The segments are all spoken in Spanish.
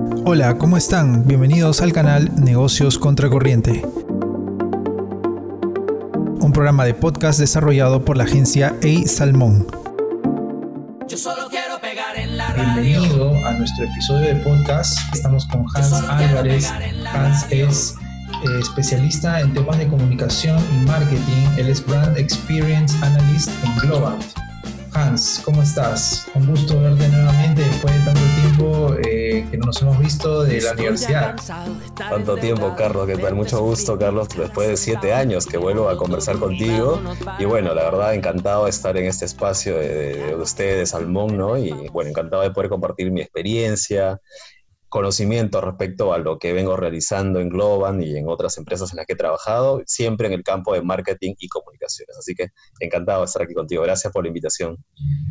Hola, ¿cómo están? Bienvenidos al canal Negocios Contracorriente. Un programa de podcast desarrollado por la agencia A Salmón. Bienvenido a nuestro episodio de podcast. Estamos con Hans Álvarez. Hans es eh, especialista en temas de comunicación y marketing. Él es Brand Experience Analyst en Global. Hans, ¿cómo estás? Un gusto verte nuevamente después de tanto tiempo eh, que no nos hemos visto de la universidad. Tanto tiempo, Carlos, ¿qué tal? Mucho gusto, Carlos, después de siete años que vuelvo a conversar contigo. Y bueno, la verdad, encantado de estar en este espacio de, de ustedes, Salmón, ¿no? Y bueno, encantado de poder compartir mi experiencia, conocimiento respecto a lo que vengo realizando en Globan y en otras empresas en las que he trabajado, siempre en el campo de marketing y comunicaciones. Así que encantado de estar aquí contigo. Gracias por la invitación.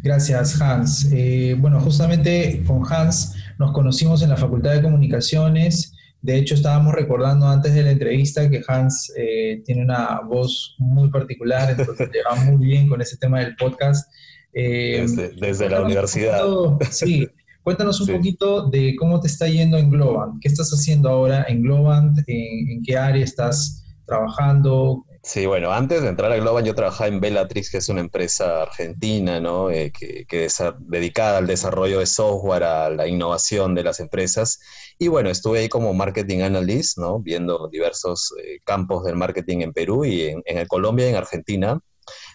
Gracias, Hans. Eh, bueno, justamente con Hans nos conocimos en la Facultad de Comunicaciones. De hecho, estábamos recordando antes de la entrevista que Hans eh, tiene una voz muy particular, entonces te va muy bien con ese tema del podcast. Eh, desde, la universidad. sí, Cuéntanos un poquito de cómo te está yendo en Globant. ¿Qué estás haciendo ahora en Globant? ¿En, qué área estás trabajando? Sí, bueno, antes de entrar a Globant yo trabajaba en Bellatrix, que es una empresa argentina, ¿no? Eh, que, es dedicada al desarrollo de software, a la innovación de las empresas. Y bueno, estuve ahí como marketing analyst, ¿no? Viendo diversos eh, campos del marketing en Perú y en, en Colombia y en Argentina.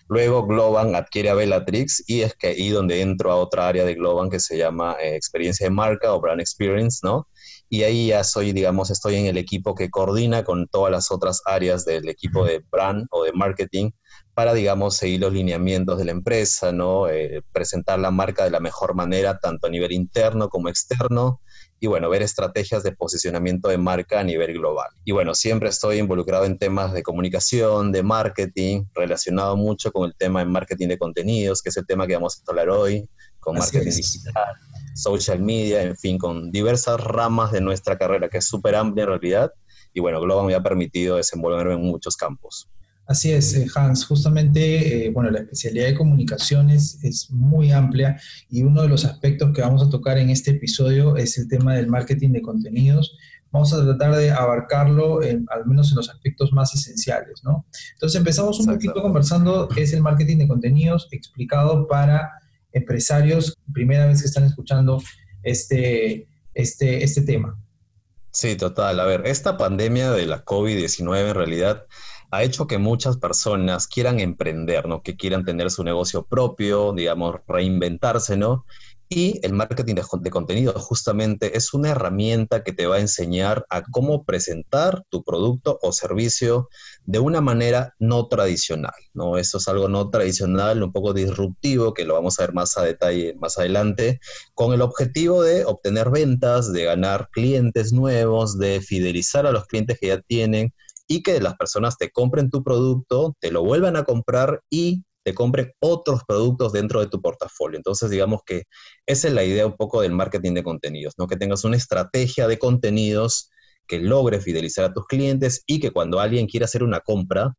Luego Globan adquiere a Bellatrix y es que ahí donde entro a otra área de Globan que se llama eh, experiencia de marca o brand experience, ¿no? Y ahí ya soy, digamos, estoy en el equipo que coordina con todas las otras áreas del equipo de brand o de marketing para, digamos, seguir los lineamientos de la empresa, ¿no? Eh, presentar la marca de la mejor manera, tanto a nivel interno como externo, y bueno, ver estrategias de posicionamiento de marca a nivel global. Y bueno, siempre estoy involucrado en temas de comunicación, de marketing, relacionado mucho con el tema de marketing de contenidos, que es el tema que vamos a hablar hoy, con marketing digital, social media, en fin, con diversas ramas de nuestra carrera, que es súper amplia en realidad. Y bueno, Global me ha permitido desenvolverme en muchos campos. Así es, eh, Hans. Justamente, eh, bueno, la especialidad de comunicaciones es muy amplia y uno de los aspectos que vamos a tocar en este episodio es el tema del marketing de contenidos. Vamos a tratar de abarcarlo al menos en los aspectos más esenciales, ¿no? Entonces empezamos un poquito conversando qué es el marketing de contenidos explicado para empresarios, primera vez que están escuchando este, este, este tema. Sí, total. A ver, esta pandemia de la COVID-19 en realidad ha hecho que muchas personas quieran emprender, ¿no? Que quieran tener su negocio propio, digamos, reinventarse, ¿no? Y el marketing de, contenido justamente es una herramienta que te va a enseñar a cómo presentar tu producto o servicio de una manera no tradicional, ¿no? Eso es algo no tradicional, un poco disruptivo, que lo vamos a ver más a detalle más adelante, con el objetivo de obtener ventas, de ganar clientes nuevos, de fidelizar a los clientes que ya tienen, y que las personas te compren tu producto, te lo vuelvan a comprar y te compren otros productos dentro de tu portafolio. Entonces, digamos que esa es la idea un poco del marketing de contenidos, ¿no? Que tengas una estrategia de contenidos que logre fidelizar a tus clientes y que cuando alguien quiera hacer una compra,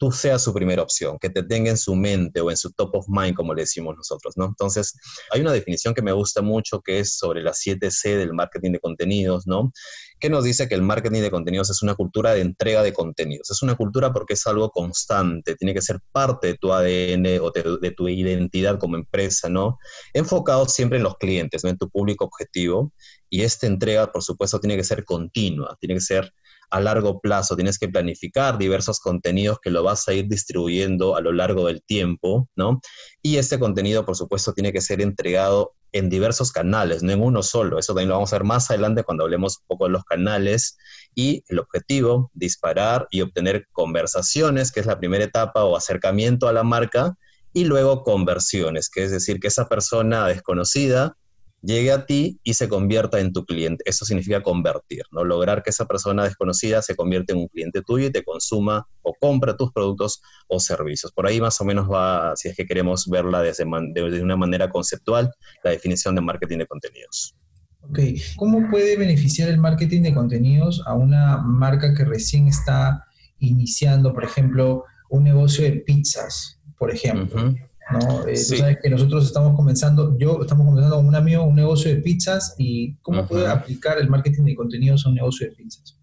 tú seas su primera opción, que te tenga en su mente o en su top of mind, como le decimos nosotros, ¿no? Entonces, hay una definición que me gusta mucho que es sobre las 7C del marketing de contenidos, ¿no? Que nos dice que el marketing de contenidos es una cultura de entrega de contenidos. Es una cultura porque es algo constante, tiene que ser parte de tu ADN o de, tu identidad como empresa, ¿no? Enfocado siempre en los clientes. En tu público objetivo. Y esta entrega, por supuesto, tiene que ser continua, tiene que ser a largo plazo, tienes que planificar diversos contenidos que lo vas a ir distribuyendo a lo largo del tiempo, ¿no? Y este contenido, por supuesto, tiene que ser entregado en diversos canales, no en uno solo. Eso también lo vamos a ver más adelante cuando hablemos un poco de los canales. Y el objetivo, disparar y obtener conversaciones, que es la primera etapa o acercamiento a la marca, y luego conversiones, que es decir, que esa persona desconocida llegue a ti y se convierta en tu cliente. Eso significa convertir, ¿no? Lograr que esa persona desconocida se convierta en un cliente tuyo y te consuma o compra tus productos o servicios. Por ahí más o menos va, si es que queremos verla desde, de una manera conceptual, la definición de marketing de contenidos. Ok, ¿cómo puede beneficiar el marketing de contenidos a una marca que recién está iniciando, por ejemplo, un negocio de pizzas, por ejemplo? ¿No? Eh, tú sabes que nosotros estamos comenzando, yo estamos comenzando con un amigo un negocio de pizzas y cómo puede aplicar el marketing de contenidos a un negocio de pizzas.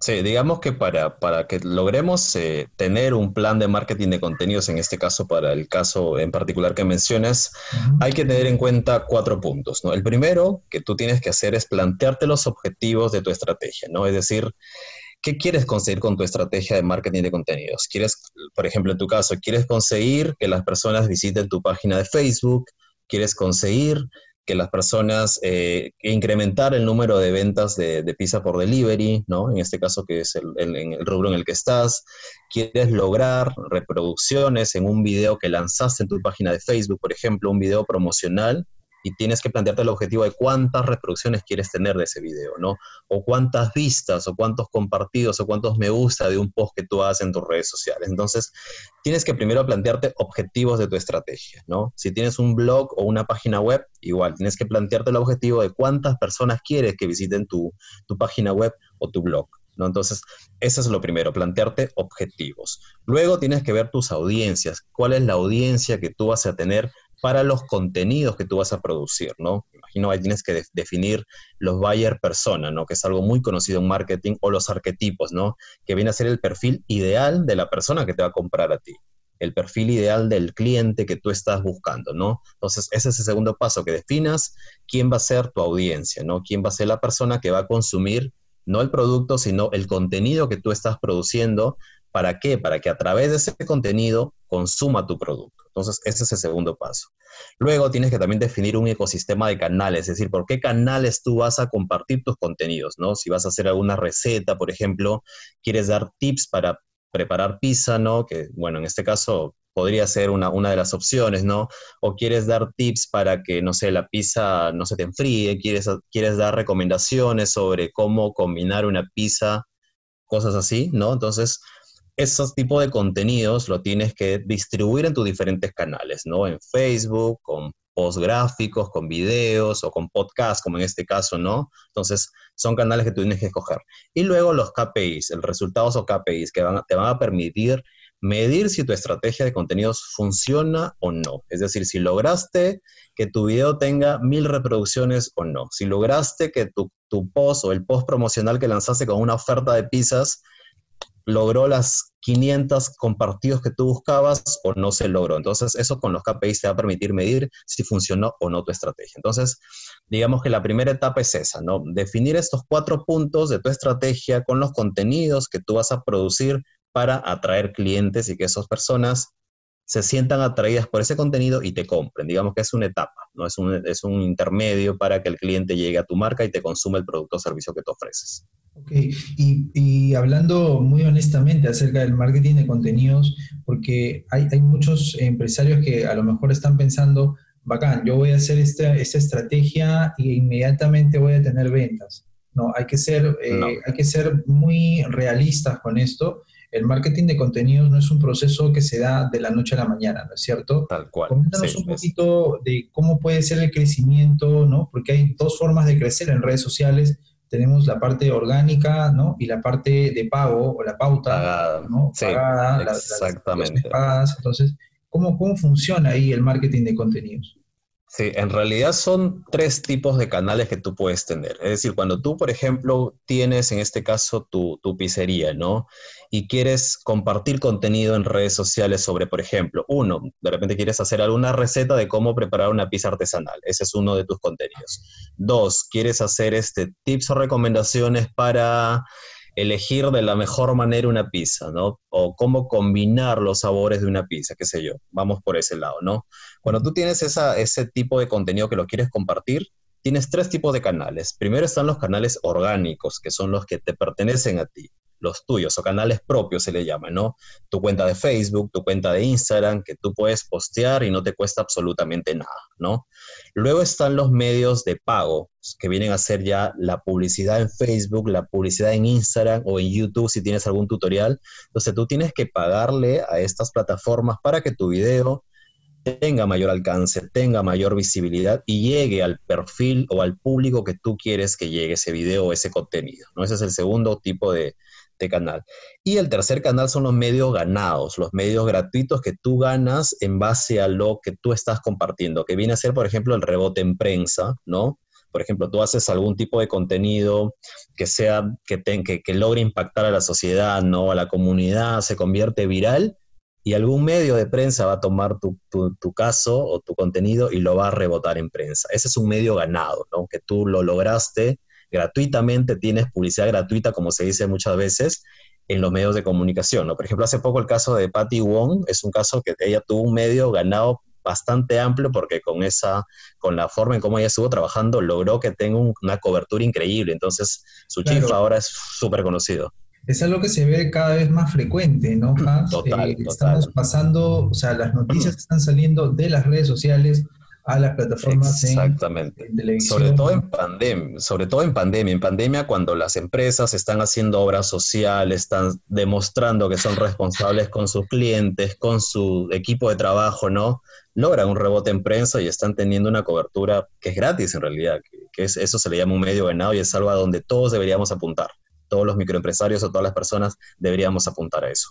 Sí, digamos que para, para que logremos eh, tener un plan de marketing de contenidos, en este caso para el caso en particular que mencionas, hay que tener en cuenta cuatro puntos. ¿no? El primero que tú tienes que hacer es plantearte los objetivos de tu estrategia, ¿no? Es decir, ¿qué quieres conseguir con tu estrategia de marketing de contenidos? ¿Quieres, por ejemplo, en tu caso, quieres conseguir que las personas visiten tu página de Facebook? ¿Quieres conseguir que las personas, eh, incrementar el número de ventas de, pizza por delivery, ¿no? En este caso que es el, el, rubro en el que estás, quieres lograr reproducciones en un video que lanzaste en tu página de Facebook, por ejemplo, un video promocional, y tienes que plantearte el objetivo de cuántas reproducciones quieres tener de ese video, ¿no? O cuántas vistas, o cuántos compartidos, o cuántos me gusta de un post que tú haces en tus redes sociales. Entonces, tienes que primero plantearte objetivos de tu estrategia, ¿no? Si tienes un blog o una página web, igual, tienes que plantearte el objetivo de cuántas personas quieres que visiten tu, tu página web o tu blog. ¿No? Entonces, eso es lo primero, plantearte objetivos. Luego tienes que ver tus audiencias, cuál es la audiencia que tú vas a tener para los contenidos que tú vas a producir, ¿no? Imagino que tienes que definir los buyer persona, ¿no? Que es algo muy conocido en marketing, o los arquetipos, ¿no? Que viene a ser el perfil ideal de la persona que te va a comprar a ti, el perfil ideal del cliente que tú estás buscando, ¿no? Entonces, ese es el segundo paso, que definas quién va a ser tu audiencia, ¿no? Quién va a ser la persona que va a consumir no el producto, sino el contenido que tú estás produciendo. ¿Para qué? Para que a través de ese contenido consuma tu producto. Entonces, ese es el segundo paso. Luego tienes que también definir un ecosistema de canales, es decir, por qué canales tú vas a compartir tus contenidos, ¿no? Si vas a hacer alguna receta, por ejemplo, quieres dar tips para preparar pizza, ¿no? Que, bueno, en este caso podría ser una, una de las opciones, ¿no? O quieres dar tips para que, no sé, la pizza no se te enfríe, quieres, quieres dar recomendaciones sobre cómo combinar una pizza, cosas así, ¿no? Entonces, esos tipos de contenidos lo tienes que distribuir en tus diferentes canales, ¿no? En Facebook, con post gráficos, con videos o con podcasts, como en este caso, ¿no? Entonces, son canales que tú tienes que escoger. Y luego los KPIs, el resultados o KPIs, que te van a permitir medir si tu estrategia de contenidos funciona o no. Es decir, si lograste que tu video tenga mil reproducciones o no. Si lograste que tu, tu post o el post promocional que lanzaste con una oferta de pizzas logró las 500 compartidos que tú buscabas o no se logró. Entonces, eso con los KPIs te va a permitir medir si funcionó o no tu estrategia. Entonces, digamos que la primera etapa es esa, ¿no? Definir estos cuatro puntos de tu estrategia con los contenidos que tú vas a producir para atraer clientes y que esas personas se sientan atraídas por ese contenido y te compren. Digamos que es una etapa, ¿no? Es un, es un intermedio para que el cliente llegue a tu marca y te consuma el producto o servicio que tú ofreces. Ok, y, hablando muy honestamente acerca del marketing de contenidos, porque hay, muchos empresarios que a lo mejor están pensando, bacán, yo voy a hacer esta, esta estrategia e inmediatamente voy a tener ventas. No, hay que ser, eh, hay que ser muy realistas con esto. El marketing de contenidos no es un proceso que se da de la noche a la mañana, ¿no es cierto? Tal cual. Coméntanos un poquito de cómo puede ser el crecimiento, ¿no? Porque hay dos formas de crecer en redes sociales tenemos la parte orgánica, ¿no? Y la parte de pago o la pauta, Pagada, ¿no? Pagada, exactamente. pagadas. Entonces, ¿cómo, ¿cómo funciona ahí el marketing de contenidos? Sí, en realidad son tres tipos de canales que tú puedes tener. Es decir, cuando tú, por ejemplo, tienes en este caso tu, tu, pizzería, ¿no? Y quieres compartir contenido en redes sociales sobre, por ejemplo, uno, de repente quieres hacer alguna receta de cómo preparar una pizza artesanal. Ese es uno de tus contenidos. Dos, quieres hacer este, tips o recomendaciones para elegir de la mejor manera una pizza, ¿no? O cómo combinar los sabores de una pizza, qué sé yo. Vamos por ese lado, ¿no? Cuando tú tienes esa, ese tipo de contenido que lo quieres compartir, tienes tres tipos de canales. Primero están los canales orgánicos, que son los que te pertenecen a ti los tuyos o canales propios se le llama, ¿no? Tu cuenta de Facebook, tu cuenta de Instagram, que tú puedes postear y no te cuesta absolutamente nada, ¿no? Luego están los medios de pago, que vienen a ser ya la publicidad en Facebook, la publicidad en Instagram o en YouTube si tienes algún tutorial. Entonces tú tienes que pagarle a estas plataformas para que tu video tenga mayor alcance, tenga mayor visibilidad y llegue al perfil o al público que tú quieres que llegue ese video o ese contenido. ¿no? Ese es el segundo tipo de, de canal. Y el tercer canal son los medios ganados, los medios gratuitos que tú ganas en base a lo que tú estás compartiendo, que viene a ser, por ejemplo, el rebote en prensa, ¿no? Por ejemplo, tú haces algún tipo de contenido que sea, que, que, logre impactar a la sociedad, ¿no? A la comunidad, se convierte viral y algún medio de prensa va a tomar tu, tu, caso o tu contenido y lo va a rebotar en prensa. Ese es un medio ganado, ¿no? Que tú lo lograste gratuitamente, tienes publicidad gratuita, como se dice muchas veces, en los medios de comunicación. ¿no? Por ejemplo, hace poco el caso de Patty Wong es un caso que ella tuvo un medio ganado bastante amplio porque con esa, con la forma en cómo ella estuvo trabajando, logró que tenga una cobertura increíble. Entonces, su chico ahora es súper conocido. Es algo que se ve cada vez más frecuente, ¿no, Total, eh, Estamos pasando, o sea, las noticias están saliendo de las redes sociales a las plataformas Exactamente. Sobre todo en pandemia, sobre todo en pandemia. En pandemia cuando las empresas están haciendo obras sociales, están demostrando que son responsables con sus clientes, con su equipo de trabajo, ¿no? Logran un rebote en prensa y están teniendo una cobertura que es gratis en realidad, que, es, eso se le llama un medio ganado y es algo a donde todos deberíamos apuntar. Todos los microempresarios o todas las personas deberíamos apuntar a eso.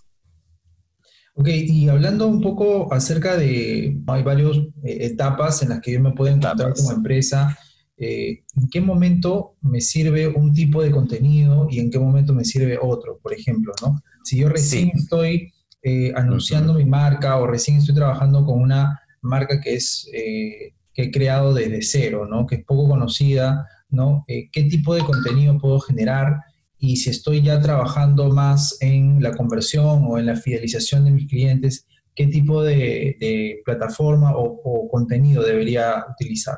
Ok, y hablando un poco acerca de, hay varias eh, etapas en las que yo me puedo encontrar como empresa, eh, ¿en qué momento me sirve un tipo de contenido y en qué momento me sirve otro, por ejemplo, ¿no? Si yo recién estoy eh, anunciando mi marca o recién estoy trabajando con una marca que es que he creado desde cero, ¿no? Que es poco conocida, ¿no? ¿Qué tipo de contenido puedo generar? Y si estoy ya trabajando más en la conversión o en la fidelización de mis clientes, ¿qué tipo de, plataforma o, contenido debería utilizar?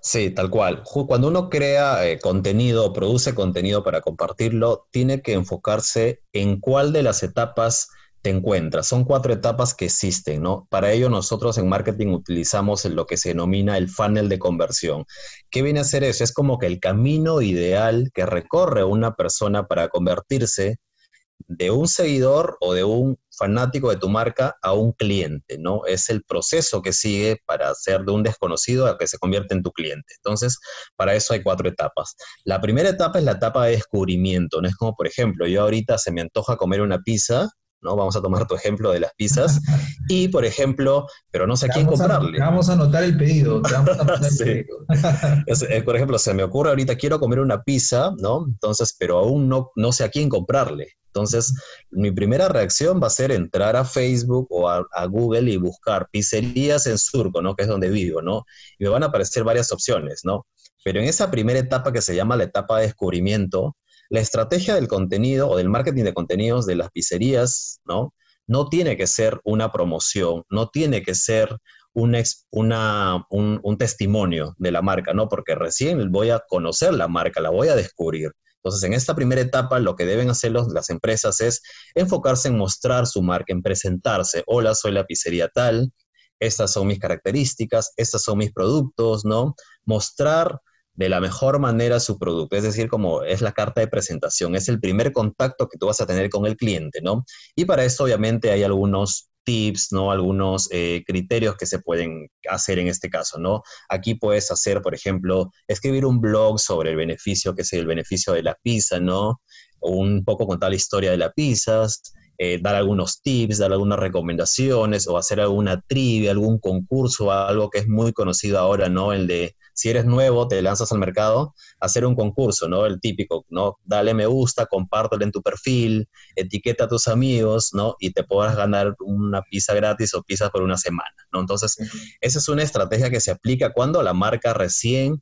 Sí, tal cual. Cuando uno crea eh, contenido, produce contenido para compartirlo, tiene que enfocarse en cuál de las etapas te encuentras. Son cuatro etapas que existen, ¿no? Para ello nosotros en marketing utilizamos lo que se denomina el funnel de conversión. ¿Qué viene a ser eso? Es como que el camino ideal que recorre una persona para convertirse de un seguidor o de un fanático de tu marca a un cliente, ¿no? Es el proceso que sigue para ser de un desconocido a que se convierte en tu cliente. Entonces, para eso hay cuatro etapas. La primera etapa es la etapa de descubrimiento, ¿no? Es como, por ejemplo, yo ahorita se me antoja comer una pizza ¿no? Vamos a tomar tu ejemplo de las pizzas. Y, por ejemplo, pero no sé a quién comprarle. vamos a anotar el pedido. Eh, por ejemplo, se me ocurre ahorita, quiero comer una pizza, ¿no? Entonces, pero aún no, no sé a quién comprarle. Entonces, mi primera reacción va a ser entrar a Facebook o a, a, Google y buscar pizzerías en Surco, ¿no? Que es donde vivo, ¿no? Y me van a aparecer varias opciones, ¿no? Pero en esa primera etapa que se llama la etapa de descubrimiento, la estrategia del contenido o del marketing de contenidos de las pizzerías, ¿no? No tiene que ser una promoción, no tiene que ser un, un, testimonio de la marca, ¿no? Porque recién voy a conocer la marca, la voy a descubrir. Entonces, en esta primera etapa, lo que deben hacer las empresas es enfocarse en mostrar su marca, en presentarse. Hola, soy la pizzería tal, estas son mis características, estos son mis productos, ¿no? Mostrar de la mejor manera su producto, es decir, como es la carta de presentación, es el primer contacto que tú vas a tener con el cliente, ¿no? Y para eso obviamente hay algunos tips, ¿no? Algunos eh, criterios que se pueden hacer en este caso, ¿no? Aquí puedes hacer, por ejemplo, escribir un blog sobre el beneficio, que es el beneficio de la pizza, ¿no? Un poco contar la historia de la pizza, eh, dar algunos tips, dar algunas recomendaciones o hacer alguna trivia, algún concurso, algo que es muy conocido ahora, ¿no? El de si eres nuevo, te lanzas al mercado, hacer un concurso, ¿no? El típico, ¿no? Dale me gusta, compártelo en tu perfil, etiqueta a tus amigos, ¿no? Y te podrás ganar una pizza gratis o pizza por una semana, ¿no? Entonces, esa es una estrategia que se aplica cuando la marca recién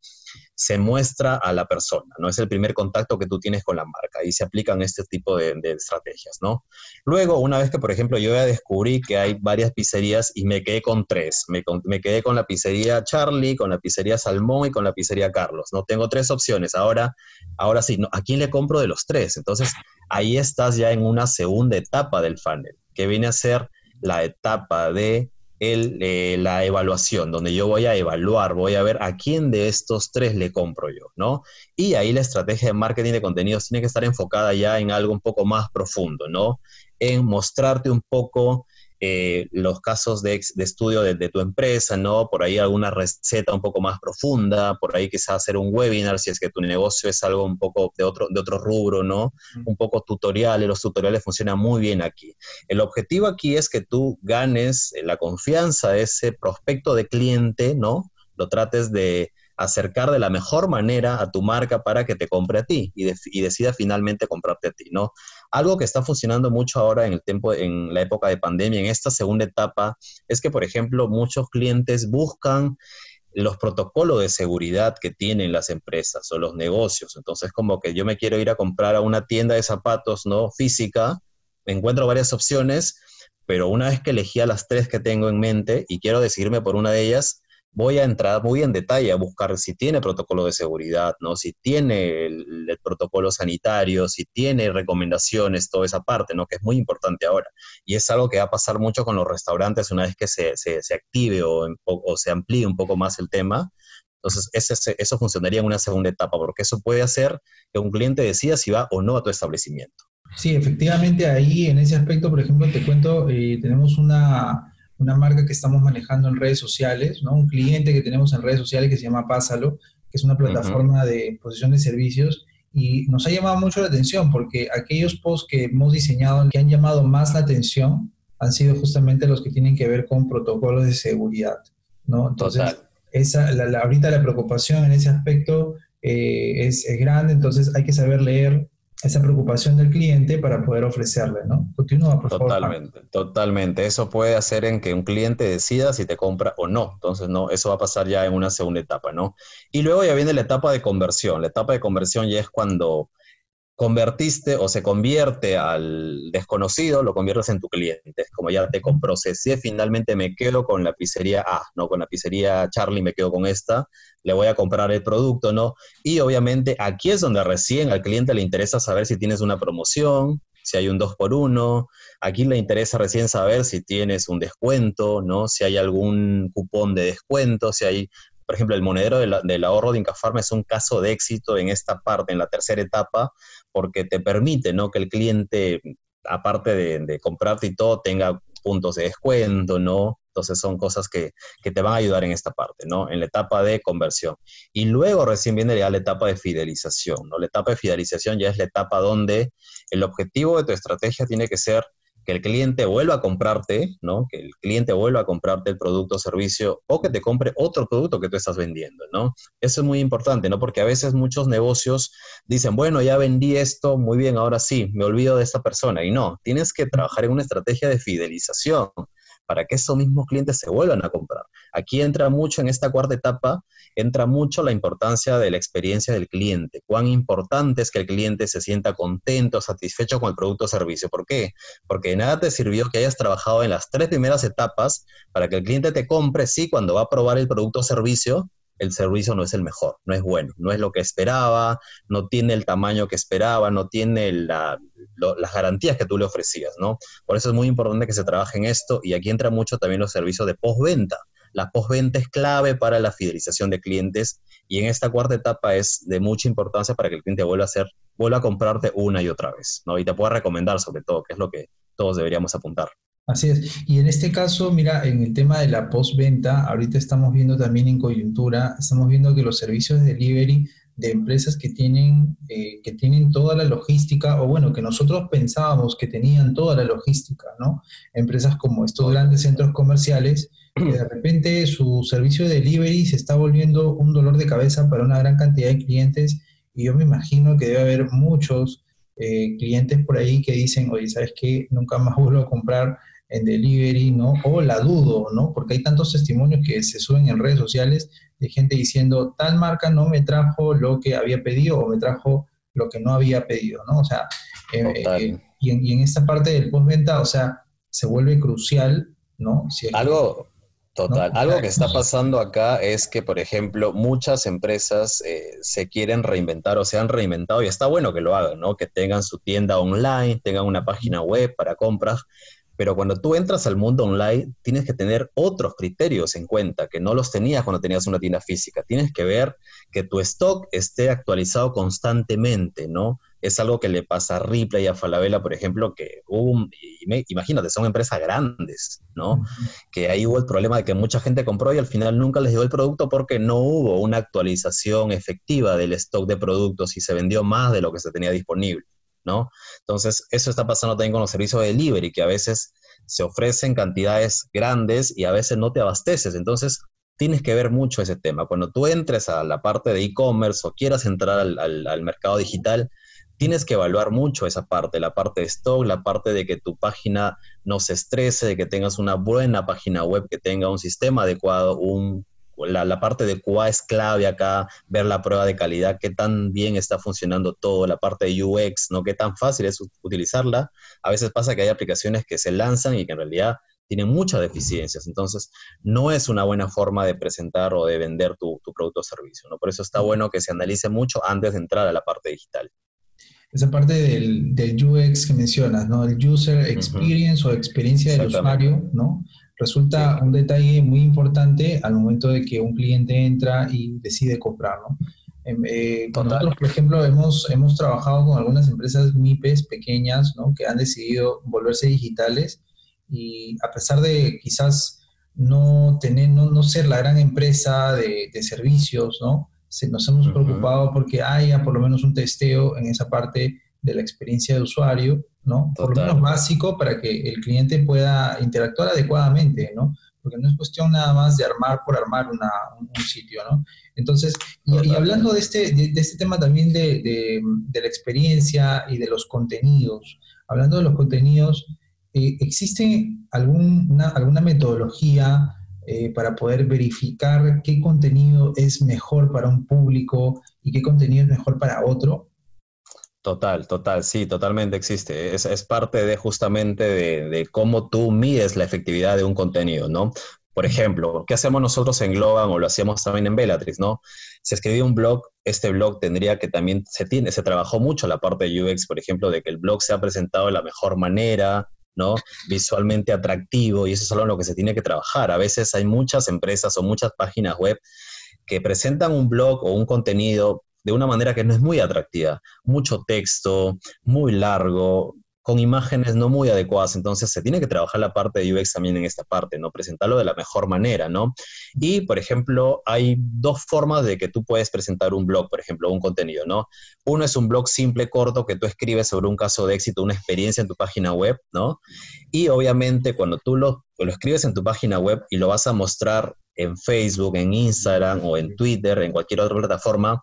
se muestra a la persona, ¿no? Es el primer contacto que tú tienes con la marca y se aplican este tipo de, estrategias, ¿no? Luego, una vez que, por ejemplo, yo ya descubrí que hay varias pizzerías y me quedé con tres, me, quedé con la pizzería Charlie, con la pizzería Salmón y con la pizzería Carlos, ¿no? Tengo tres opciones, ahora, ahora sí, ¿no? ¿a quién le compro de los tres? Entonces, ahí estás ya en una segunda etapa del funnel, que viene a ser la etapa de eh, la evaluación, donde yo voy a evaluar, voy a ver a quién de estos tres le compro yo, ¿no? Y ahí la estrategia de marketing de contenidos tiene que estar enfocada ya en algo un poco más profundo, ¿no? En mostrarte un poco eh, los casos de, estudio de, tu empresa, ¿no? Por ahí alguna receta un poco más profunda, por ahí quizás hacer un webinar si es que tu negocio es algo un poco de otro, de otro rubro, ¿no? Un poco tutoriales, los tutoriales funcionan muy bien aquí. El objetivo aquí es que tú ganes la confianza de ese prospecto de cliente, ¿no? Lo trates de acercar de la mejor manera a tu marca para que te compre a ti y, decida finalmente comprarte a ti, ¿no? Algo que está funcionando mucho ahora en el tiempo, en la época de pandemia, en esta segunda etapa, es que, por ejemplo, muchos clientes buscan los protocolos de seguridad que tienen las empresas o los negocios. Entonces, como que yo me quiero ir a comprar a una tienda de zapatos, ¿no? Física, encuentro varias opciones, pero una vez que elegí a las tres que tengo en mente y quiero decidirme por una de ellas, voy a entrar muy en detalle a buscar si tiene protocolo de seguridad, ¿no? Si tiene el, protocolo sanitario, si tiene recomendaciones, toda esa parte, ¿no? Que es muy importante ahora. Y es algo que va a pasar mucho con los restaurantes una vez que se, se, active o, o, se amplíe un poco más el tema. Entonces, ese, eso funcionaría en una segunda etapa, porque eso puede hacer que un cliente decida si va o no a tu establecimiento. Sí, efectivamente, ahí en ese aspecto, por ejemplo, te cuento, eh, tenemos una una marca que estamos manejando en redes sociales, ¿no? Un cliente que tenemos en redes sociales que se llama Pásalo, que es una plataforma de posición de servicios y nos ha llamado mucho la atención porque aquellos posts que hemos diseñado que han llamado más la atención han sido justamente los que tienen que ver con protocolos de seguridad, ¿no? Entonces, esa, la, ahorita la preocupación en ese aspecto eh, es, es grande, entonces hay que saber leer esa preocupación del cliente para poder ofrecerle, ¿no? Continúa, por. Totalmente, totalmente. Eso puede hacer en que un cliente decida si te compra o no. Entonces, no, eso va a pasar ya en una segunda etapa, ¿no? Y luego ya viene la etapa de conversión. La etapa de conversión ya es cuando convertiste o se convierte al desconocido, lo conviertes en tu cliente. Como ya te comprocesé, finalmente me quedo con la pizzería A, ¿no? Con la pizzería Charlie me quedo con esta, le voy a comprar el producto, ¿no? Y obviamente aquí es donde recién al cliente le interesa saber si tienes una promoción, si hay un 2 por 1 aquí le interesa recién saber si tienes un descuento, ¿no? Si hay algún cupón de descuento, si hay por ejemplo, el monedero del, ahorro de Incafarma es un caso de éxito en esta parte, en la tercera etapa, porque te permite ¿no? que el cliente, aparte de, comprarte y todo, tenga puntos de descuento, ¿no? Entonces son cosas que, te van a ayudar en esta parte, ¿no? En la etapa de conversión. Y luego recién viene ya la etapa de fidelización, ¿no? La etapa de fidelización ya es la etapa donde el objetivo de tu estrategia tiene que ser que el cliente vuelva a comprarte, ¿no? Que el cliente vuelva a comprarte el producto o servicio o que te compre otro producto que tú estás vendiendo, ¿no? Eso es muy importante, ¿no? Porque a veces muchos negocios dicen, bueno, ya vendí esto, muy bien, ahora sí, me olvido de esta persona. Y no, tienes que trabajar en una estrategia de fidelización para que esos mismos clientes se vuelvan a comprar. Aquí entra mucho en esta cuarta etapa, entra mucho la importancia de la experiencia del cliente. Cuán importante es que el cliente se sienta contento, satisfecho con el producto o servicio. ¿Por qué? Porque de nada te sirvió que hayas trabajado en las tres primeras etapas para que el cliente te compre, sí, cuando va a probar el producto o servicio, el servicio no es el mejor, no es bueno, no es lo que esperaba, no tiene el tamaño que esperaba, no tiene las garantías que tú le ofrecías, ¿no? Por eso es muy importante que se trabaje en esto y aquí entra mucho también los servicios de postventa. La postventa es clave para la fidelización de clientes y en esta cuarta etapa es de mucha importancia para que el cliente vuelva a hacer, vuelva a comprarte una y otra vez, ¿no? Y te pueda recomendar sobre todo, que es lo que todos deberíamos apuntar. Así es. Y en este caso, mira, en el tema de la postventa, ahorita estamos viendo también en coyuntura, estamos viendo que los servicios de delivery de empresas que tienen, eh, que tienen toda la logística, o bueno, que nosotros pensábamos que tenían toda la logística, ¿no? Empresas como estos grandes centros comerciales, que de repente su servicio de delivery se está volviendo un dolor de cabeza para una gran cantidad de clientes, y yo me imagino que debe haber muchos eh, clientes por ahí que dicen, oye, ¿sabes qué? Nunca más vuelvo a comprar en delivery, ¿no? O la dudo, ¿no? Porque hay tantos testimonios que se suben en redes sociales de gente diciendo, tal marca no me trajo lo que había pedido o me trajo lo que no había pedido, ¿no? O sea, eh, eh, y, en, y, en, esta parte del postventa, o sea, se vuelve crucial, ¿no? Algo, Total. Algo que está pasando acá es que, por ejemplo, muchas empresas eh, se quieren reinventar o se han reinventado y está bueno que lo hagan, ¿no? Que tengan su tienda online, tengan una página web para compras, pero cuando tú entras al mundo online, tienes que tener otros criterios en cuenta que no los tenías cuando tenías una tienda física. Tienes que ver que tu stock esté actualizado constantemente, ¿no? Es algo que le pasa a Ripley y a Falabella, por ejemplo, que imagínate, son empresas grandes, ¿no? Que ahí hubo el problema de que mucha gente compró y al final nunca les llegó el producto porque no hubo una actualización efectiva del stock de productos y se vendió más de lo que se tenía disponible, ¿no? Entonces, eso está pasando también con los servicios de delivery, que a veces se ofrecen cantidades grandes y a veces no te abasteces. Entonces, tienes que ver mucho ese tema. Cuando tú entres a la parte de e-commerce o quieras entrar al, mercado digital, tienes que evaluar mucho esa parte, la parte de stock, la parte de que tu página no se estrese, de que tengas una buena página web, que tenga un sistema adecuado, un, la, la, parte de QA es clave acá, ver la prueba de calidad, qué tan bien está funcionando todo, la parte de UX, ¿no? Qué tan fácil es utilizarla. A veces pasa que hay aplicaciones que se lanzan y que en realidad tiene muchas deficiencias. Entonces, no es una buena forma de presentar o de vender tu, producto o servicio. ¿no? Por eso está bueno que se analice mucho antes de entrar a la parte digital. Esa parte del, del UX que mencionas, ¿no? El User Experience o experiencia del usuario, ¿no? Resulta un detalle muy importante al momento de que un cliente entra y decide comprar, ¿no? Em, eh, nosotros, por ejemplo, hemos, hemos trabajado con algunas empresas MIPES pequeñas, ¿no? Que han decidido volverse digitales y a pesar de quizás no tener, no, no ser la gran empresa de, de servicios, ¿no? Se, nos hemos preocupado porque haya por lo menos un testeo en esa parte de la experiencia de usuario, ¿no? Por lo menos básico para que el cliente pueda interactuar adecuadamente, ¿no? Porque no es cuestión nada más de armar por armar una, un, sitio, ¿no? Entonces, y, hablando de este, de, de, este tema también de, de, de la experiencia y de los contenidos, hablando de los contenidos, eh, ¿existe alguna, alguna metodología eh, para poder verificar qué contenido es mejor para un público y qué contenido es mejor para otro? Total, total, sí, totalmente existe. Es, es parte de justamente de, de, cómo tú mides la efectividad de un contenido, ¿no? Por ejemplo, ¿qué hacemos nosotros en Globan o lo hacíamos también en Bellatrix, ¿no? Se escribió un blog, este blog tendría que también, se, tiene, se trabajó mucho la parte de UX, por ejemplo, de que el blog sea presentado de la mejor manera, ¿no? Visualmente atractivo y eso es algo en lo que se tiene que trabajar. A veces hay muchas empresas o muchas páginas web que presentan un blog o un contenido de una manera que no es muy atractiva, mucho texto, muy largo, con imágenes no muy adecuadas. Entonces se tiene que trabajar la parte de UX también en esta parte, ¿no? Presentarlo de la mejor manera, ¿no? Y, por ejemplo, hay dos formas de que tú puedes presentar un blog, por ejemplo, un contenido, ¿no? Uno es un blog simple, corto, que tú escribes sobre un caso de éxito, una experiencia en tu página web, ¿no? Y obviamente cuando tú lo, lo escribes en tu página web y lo vas a mostrar en Facebook, en Instagram o en Twitter, en cualquier otra plataforma,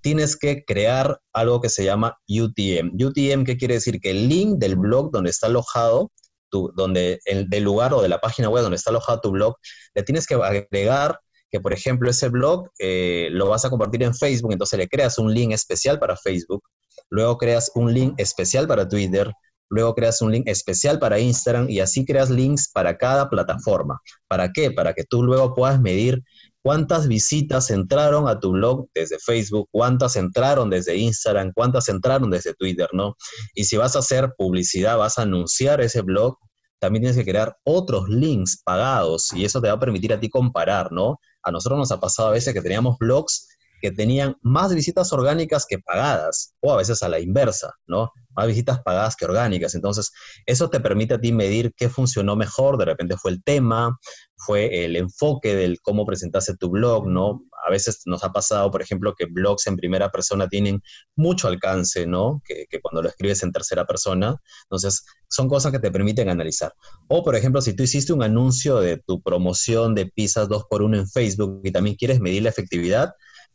tienes que crear algo que se llama UTM. UTM, ¿qué quiere decir? Que el link del blog donde está alojado, tu, donde, el, del lugar o de la página web donde está alojado tu blog, le tienes que agregar que, por ejemplo, ese blog eh, lo vas a compartir en Facebook, entonces le creas un link especial para Facebook, luego creas un link especial para Twitter, luego creas un link especial para Instagram y así creas links para cada plataforma. ¿Para qué? Para que tú luego puedas medir cuántas visitas entraron a tu blog desde Facebook, cuántas entraron desde Instagram, cuántas entraron desde Twitter, ¿no? Y si vas a hacer publicidad, vas a anunciar ese blog, también tienes que crear otros links pagados y eso te va a permitir a ti comparar, ¿no? A nosotros nos ha pasado a veces que teníamos blogs que tenían más visitas orgánicas que pagadas, o a veces a la inversa, ¿no? Más visitas pagadas que orgánicas. Entonces, eso te permite a ti medir qué funcionó mejor, de repente fue el tema, fue el enfoque del cómo presentaste tu blog, ¿no? A veces nos ha pasado, por ejemplo, que blogs en primera persona tienen mucho alcance, ¿no? Que, cuando lo escribes en tercera persona. Entonces, son cosas que te permiten analizar. O, por ejemplo, si tú hiciste un anuncio de tu promoción de pizzas 2x1 en Facebook y también quieres medir la efectividad,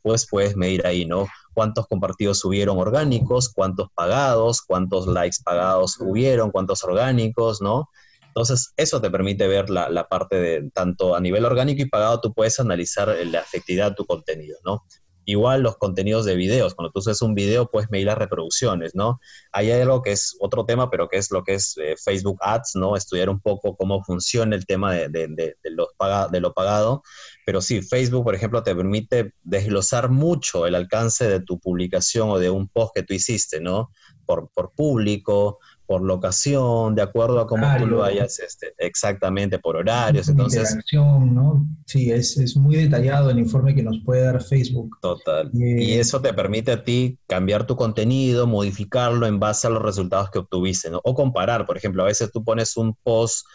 pues puedes medir ahí, ¿no? Cuántos compartidos subieron orgánicos, cuántos pagados, cuántos likes pagados hubieron, cuántos orgánicos, ¿no? Entonces, eso te permite ver la, la, parte de tanto a nivel orgánico y pagado, tú puedes analizar la efectividad de tu contenido, ¿no? Igual los contenidos de videos, cuando tú haces un video puedes medir las reproducciones, ¿no? Hay algo que es otro tema, pero que es lo que es eh, Facebook Ads, ¿no? Estudiar un poco cómo funciona el tema de, de, de, de los paga, de lo pagado, pero sí, Facebook, por ejemplo, te permite desglosar mucho el alcance de tu publicación o de un post que tú hiciste, ¿no? Por, por público, por locación, de acuerdo a cómo tú lo vayas, este, exactamente, por horarios. Entonces, ¿no? Sí, es, es, muy detallado el informe que nos puede dar Facebook. Total. y eh, eso te permite a ti cambiar tu contenido, modificarlo en base a los resultados que obtuviste, ¿no? O comparar, por ejemplo, a veces tú pones un post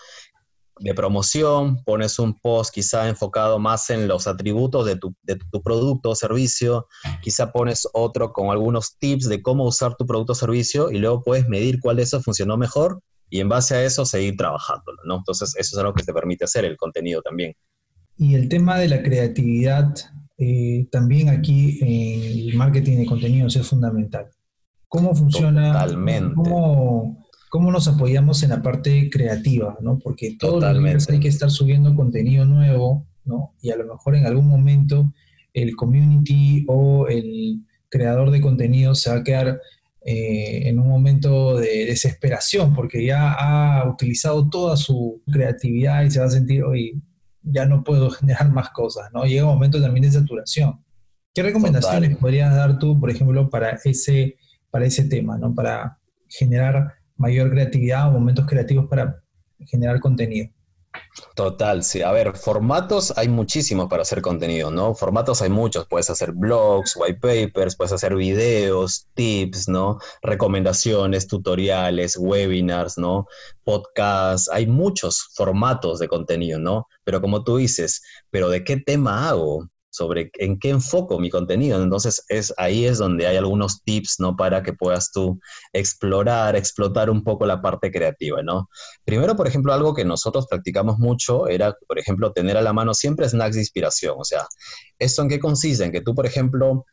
de promoción, pones un post quizá enfocado más en los atributos de tu, de tu, producto o servicio, quizá pones otro con algunos tips de cómo usar tu producto o servicio y luego puedes medir cuál de esos funcionó mejor y en base a eso seguir trabajándolo, ¿no? Entonces eso es algo que te permite hacer el contenido también. Y el tema de la creatividad, eh, también aquí en el marketing de contenidos es fundamental. ¿Cómo funciona? Totalmente. ¿Cómo, cómo nos apoyamos en la parte creativa, ¿no? Porque todos los días hay que estar subiendo contenido nuevo, ¿no? Y a lo mejor en algún momento el community o el creador de contenido se va a quedar eh, en un momento de desesperación porque ya ha utilizado toda su creatividad y se va a sentir, oye, ya no puedo generar más cosas, ¿no? Llega un momento también de saturación. ¿Qué recomendaciones podrías dar tú, por ejemplo, para ese, para ese tema, ¿no? Para generar mayor creatividad o momentos creativos para generar contenido. Total, sí. A ver, formatos hay muchísimos para hacer contenido, ¿no? Formatos hay muchos. Puedes hacer blogs, white papers, puedes hacer videos, tips, ¿no? Recomendaciones, tutoriales, webinars, ¿no? Podcasts. Hay muchos formatos de contenido, ¿no? Pero como tú dices, ¿pero de qué tema hago? Sobre en qué enfoco mi contenido. Entonces, es, ahí es donde hay algunos tips, ¿no? Para que puedas tú explorar, explotar un poco la parte creativa, ¿no? Primero, por ejemplo, algo que nosotros practicamos mucho era, por ejemplo, tener a la mano siempre snacks de inspiración. O sea, ¿esto en qué consiste? En que tú, por ejemplo,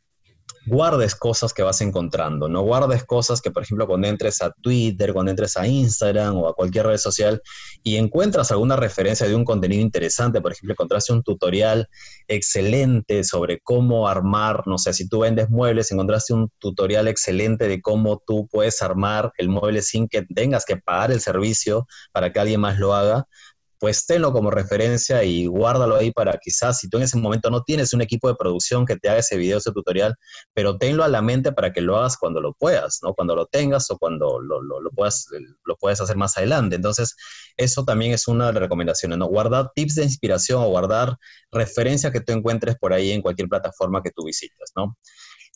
guardes cosas que vas encontrando, no guardes cosas que, por ejemplo, cuando entres a Twitter, cuando entres a Instagram o a cualquier red social y encuentras alguna referencia de un contenido interesante, por ejemplo, encontraste un tutorial excelente sobre cómo armar, no sé, si tú vendes muebles, encontraste un tutorial excelente de cómo tú puedes armar el mueble sin que tengas que pagar el servicio para que alguien más lo haga, pues tenlo como referencia y guárdalo ahí para quizás si tú en ese momento no tienes un equipo de producción que te haga ese video, ese tutorial, pero tenlo a la mente para que lo hagas cuando lo puedas, ¿no? Cuando lo tengas o cuando lo, lo, puedas, lo puedes hacer más adelante. Entonces, eso también es una de las recomendaciones, ¿no? Guardar tips de inspiración o guardar referencias que tú encuentres por ahí en cualquier plataforma que tú visitas, ¿no?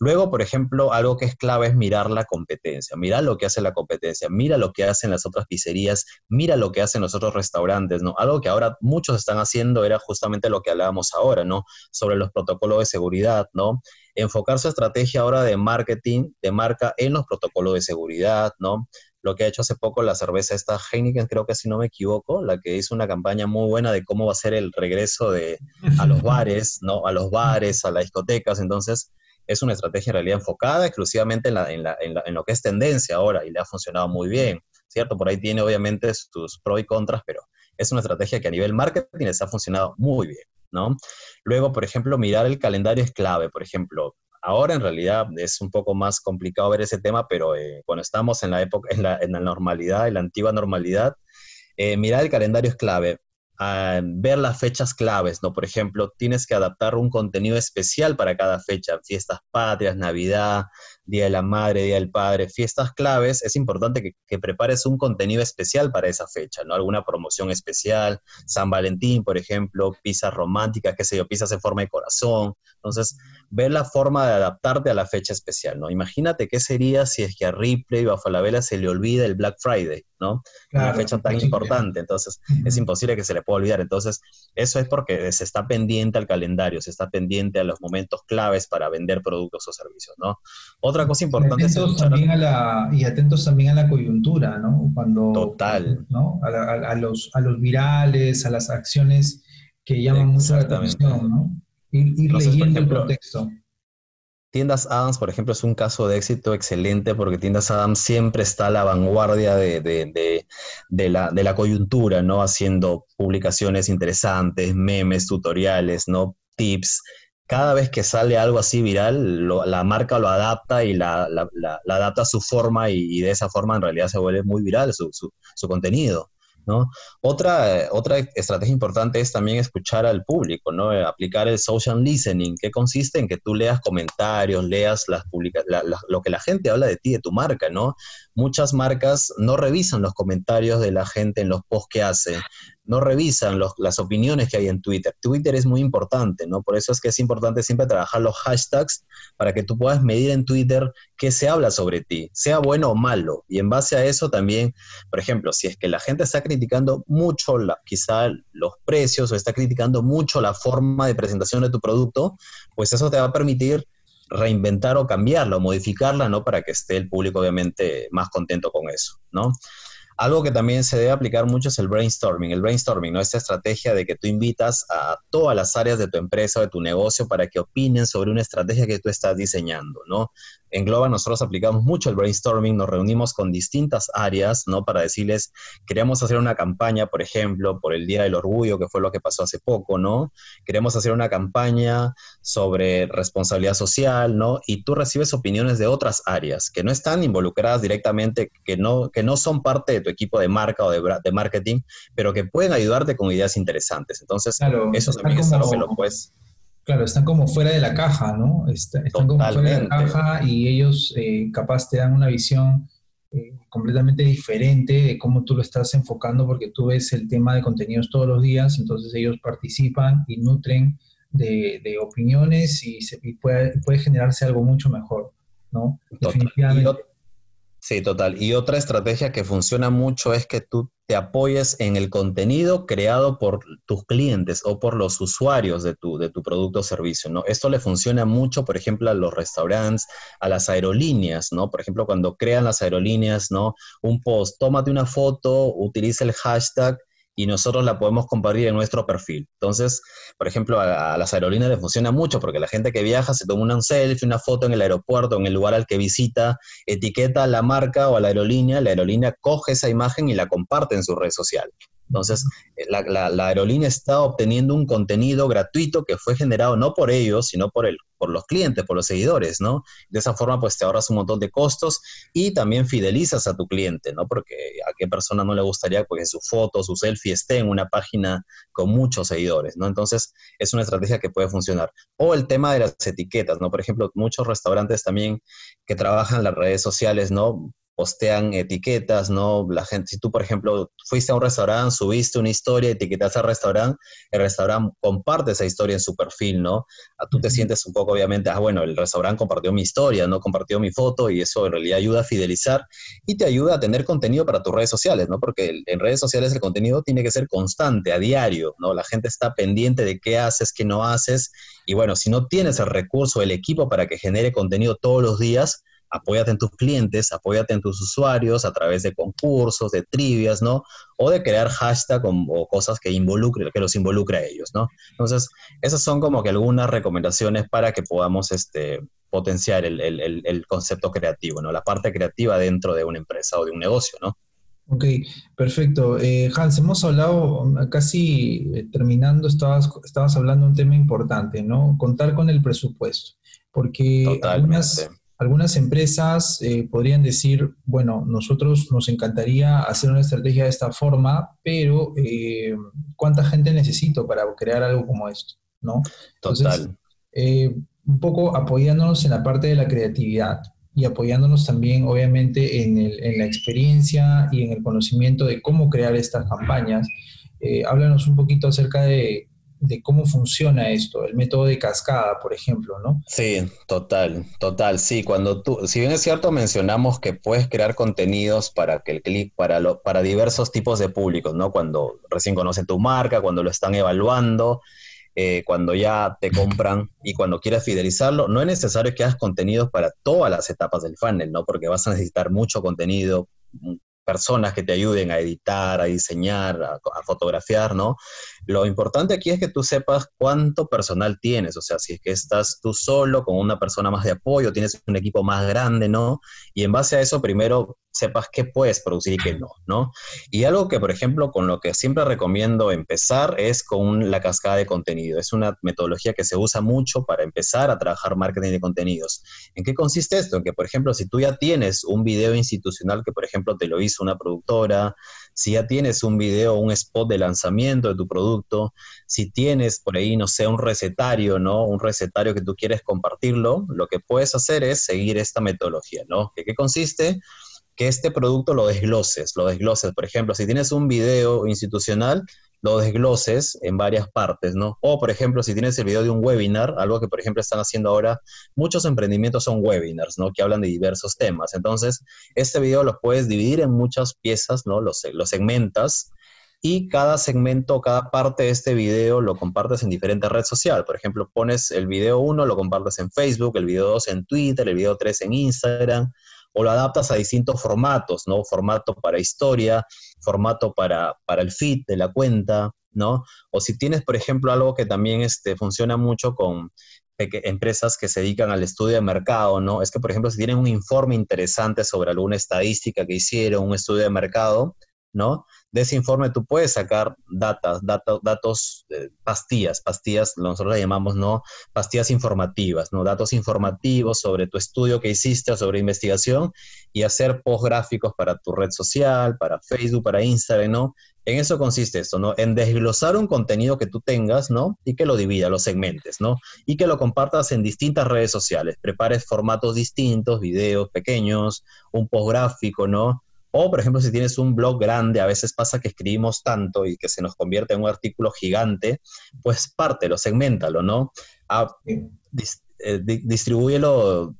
Luego, por ejemplo, algo que es clave es mirar la competencia, mira lo que hace la competencia, mira lo que hacen las otras pizzerías, mira lo que hacen los otros restaurantes, ¿no? Algo que ahora muchos están haciendo era justamente lo que hablábamos ahora, ¿no? Sobre los protocolos de seguridad, ¿no? Enfocar su estrategia ahora de marketing, de marca en los protocolos de seguridad, ¿no? Lo que ha hecho hace poco la cerveza esta Heineken, creo que si no me equivoco, la que hizo una campaña muy buena de cómo va a ser el regreso de, a los bares, ¿no? A los bares, a las discotecas, entonces es una estrategia en realidad enfocada exclusivamente en, lo que es tendencia ahora y le ha funcionado muy bien, ¿cierto? Por ahí tiene obviamente sus pros y contras, pero es una estrategia que a nivel marketing les ha funcionado muy bien, ¿no? Luego, por ejemplo, mirar el calendario es clave, por ejemplo. Ahora en realidad es un poco más complicado ver ese tema, pero eh, cuando estamos en la época, en la, en la normalidad, en la antigua normalidad, eh, mirar el calendario es clave ver las fechas claves, ¿no? Por ejemplo, tienes que adaptar un contenido especial para cada fecha, fiestas patrias, Navidad, Día de la Madre, Día del Padre, fiestas claves, es importante que, prepares un contenido especial para esa fecha, ¿no? Alguna promoción especial, San Valentín, por ejemplo, pizzas románticas, qué sé yo, pizzas en forma de corazón. Entonces, ver la forma de adaptarte a la fecha especial, ¿no? Imagínate qué sería si es que a Ripley o a Falabella se le olvida el Black Friday, ¿no? Una fecha tan importante, entonces es imposible que se le pueda olvidar. Entonces, eso es porque se está pendiente al calendario, se está pendiente a los momentos claves para vender productos o servicios, ¿no? Otra cosa importante es... También a la, y atentos también a la coyuntura, ¿no? Cuando, Total. ¿no? A, los, a los virales, a las acciones que llaman mucho la atención, ¿no? Ir, leyendo el contexto. Tiendas Adams, por ejemplo, es un caso de éxito excelente porque Tiendas Adams siempre está a la vanguardia de, de, la, de, la, coyuntura, ¿no? Haciendo publicaciones interesantes, memes, tutoriales, ¿no? Tips, cada vez que sale algo así viral, la marca lo adapta y la, adapta a su forma y, de esa forma en realidad se vuelve muy viral su, contenido. Otra, otra estrategia importante es también escuchar al público, ¿no? Aplicar el social listening, que consiste en que tú leas comentarios, leas las lo que la gente habla de ti, de tu marca, ¿no? Muchas marcas no revisan los comentarios de la gente en los posts que hacen, no revisan las opiniones que hay en Twitter. Twitter es muy importante, ¿no? Por eso es que es importante siempre trabajar los hashtags para que tú puedas medir en Twitter qué se habla sobre ti, sea bueno o malo. Y en base a eso también, por ejemplo, si es que la gente está criticando mucho la, quizá los precios o está criticando mucho la forma de presentación de tu producto, pues eso te va a permitir reinventar o cambiarla o modificarla, ¿no? Para que esté el público obviamente más contento con eso, ¿no? Algo que también se debe aplicar mucho es el brainstorming. El brainstorming, ¿no? Esta estrategia de que tú invitas a todas las áreas de tu empresa o de tu negocio para que opinen sobre una estrategia que tú estás diseñando, ¿no? En Global nosotros aplicamos mucho el brainstorming, nos reunimos con distintas áreas, ¿no? Para decirles, queremos hacer una campaña, por ejemplo, por el Día del Orgullo, que fue lo que pasó hace poco, ¿no? Queremos hacer una campaña sobre responsabilidad social, ¿no? Y tú recibes opiniones de otras áreas que no están involucradas directamente, que no, que no son parte de tu equipo de marca o de, de marketing, pero que pueden ayudarte con ideas interesantes. Entonces, eso también es algo que lo puedes... Claro, están como fuera de la caja, ¿no? Están como fuera de la caja y ellos eh, capaz te dan una visión eh, completamente diferente de cómo tú lo estás enfocando porque tú ves el tema de contenidos todos los días, entonces ellos participan y nutren de, opiniones y, se, puede, puede, generarse algo mucho mejor, ¿no? Definitivamente. Sí, total. Y otra estrategia que funciona mucho es que tú te apoyes en el contenido creado por tus clientes o por los usuarios de tu, de tu producto o servicio, ¿no? Esto le funciona mucho, por ejemplo, a los restaurantes, a las aerolíneas, ¿no? Por ejemplo, cuando crean las aerolíneas, ¿no? Un post, tómate una foto, utiliza el hashtag y nosotros la podemos compartir en nuestro perfil. Entonces, por ejemplo, a, las aerolíneas les funciona mucho porque la gente que viaja se toma una selfie, una foto en el aeropuerto, en el lugar al que visita, etiqueta a la marca o a la aerolínea, la aerolínea coge esa imagen y la comparte en su red social. Entonces, eh, la, aerolínea está obteniendo un contenido gratuito que fue generado no por ellos, sino por, el, por los clientes, por los seguidores, ¿no? De esa forma, pues te ahorras un montón de costos y también fidelizas a tu cliente, ¿no? Porque a qué persona no le gustaría que su foto, su selfie esté en una página con muchos seguidores, ¿no? Entonces, es una estrategia que puede funcionar. O el tema de las etiquetas, ¿no? Por ejemplo, muchos restaurantes también que trabajan las redes sociales, ¿no? Postean etiquetas, ¿no? La gente, si tú, por ejemplo, fuiste a un restaurante, subiste una historia, etiquetas al restaurante, el restaurante comparte esa historia en su perfil, ¿no? Ah, tú te sientes un poco, obviamente, ah, bueno, el restaurante compartió mi historia, ¿no? Compartió mi foto y eso en realidad ayuda a fidelizar y te ayuda a tener contenido para tus redes sociales, ¿no? Porque en redes sociales el contenido tiene que ser constante, a diario, ¿no? La gente está pendiente de qué haces, qué no haces y bueno, si no tienes el recurso, el equipo para que genere contenido todos los días, apóyate en tus clientes, apóyate en tus usuarios a través de concursos, de trivias, ¿no? O de crear hashtag o, cosas que, involucre, que los involucre a ellos, ¿no? Entonces, esas son como que algunas recomendaciones para que podamos este, potenciar el, concepto creativo, ¿no? La parte creativa dentro de una empresa o de un negocio, ¿no? Ok, perfecto. Eh, Hans, hemos hablado casi eh, terminando, estabas, estabas hablando de un tema importante, ¿no? Contar con el presupuesto, porque algunas, algunas empresas eh, podrían decir, bueno, nosotros nos encantaría hacer una estrategia de esta forma, pero eh, ¿cuánta gente necesito para crear algo como esto? ¿no? Total. Eh, un poco apoyándonos en la parte de la creatividad y apoyándonos también, obviamente, en, en la experiencia y en el conocimiento de cómo crear estas campañas. háblanos un poquito acerca de de cómo funciona esto, el método de cascada, por ejemplo, ¿no? Sí, total, total. Sí, cuando tú, si bien es cierto, mencionamos que puedes crear contenidos para que el clic, para lo, para diversos tipos de públicos, ¿no? Cuando recién conocen tu marca, cuando lo están evaluando, eh, cuando ya te compran y cuando quieras fidelizarlo, no es necesario que hagas contenidos para todas las etapas del funnel, ¿no? Porque vas a necesitar mucho contenido, personas que te ayuden a editar, a diseñar, a, fotografiar, ¿no? Lo importante aquí es que tú sepas cuánto personal tienes, o sea, si es que estás tú solo con una persona más de apoyo, tienes un equipo más grande, ¿no? Y en base a eso, primero sepas qué puedes producir y qué no, ¿no? Y algo que, por ejemplo, con lo que siempre recomiendo empezar es con la cascada de contenido. Es una metodología que se usa mucho para empezar a trabajar marketing de contenidos. ¿En qué consiste esto? En que, por ejemplo, si tú ya tienes un video institucional que, por ejemplo, te lo hizo una productora, si ya tienes un video, un spot de lanzamiento de tu producto, si tienes por ahí, no sé, un recetario, ¿no? Un recetario que tú quieres compartirlo, lo que puedes hacer es seguir esta metodología, ¿no? qué consiste? que este producto lo desgloses, lo desgloses. Por ejemplo, si tienes un video institucional, lo desgloses en varias partes, ¿no? O, por ejemplo, si tienes el video de un webinar, algo que, por ejemplo, están haciendo ahora, muchos emprendimientos son webinars, ¿no? Que hablan de diversos temas. Entonces, este video lo puedes dividir en muchas piezas, ¿no? Los, los segmentas y cada segmento, cada parte de este video lo compartes en diferentes redes sociales. Por ejemplo, pones el video 1, lo compartes en Facebook, el video 2 en Twitter, el video 3 en Instagram, o lo adaptas a distintos formatos, ¿no? Formato para historia, formato para, para el feed de la cuenta, ¿no? O si tienes, por ejemplo, algo que también este, funciona mucho con empresas que se dedican al estudio de mercado, ¿no? Es que, por ejemplo, si tienen un informe interesante sobre alguna estadística que hicieron, un estudio de mercado, ¿no? De ese informe tú puedes sacar datos, datos, eh, pastillas, pastillas, nosotros le llamamos, ¿no? Pastillas informativas, ¿no? Datos informativos sobre tu estudio que hiciste o sobre investigación y hacer post gráficos para tu red social, para Facebook, para Instagram, ¿no? En eso consiste esto, ¿no? En desglosar un contenido que tú tengas, ¿no? Y que lo divida, los segmentes, ¿no? Y que lo compartas en distintas redes sociales. Prepares formatos distintos, videos pequeños, un post gráfico, ¿no? O, por ejemplo, si tienes un blog grande, a veces pasa que escribimos tanto y que se nos convierte en un artículo gigante, pues pártelo, segmentalo, ¿no? Ah, eh, distribúyelo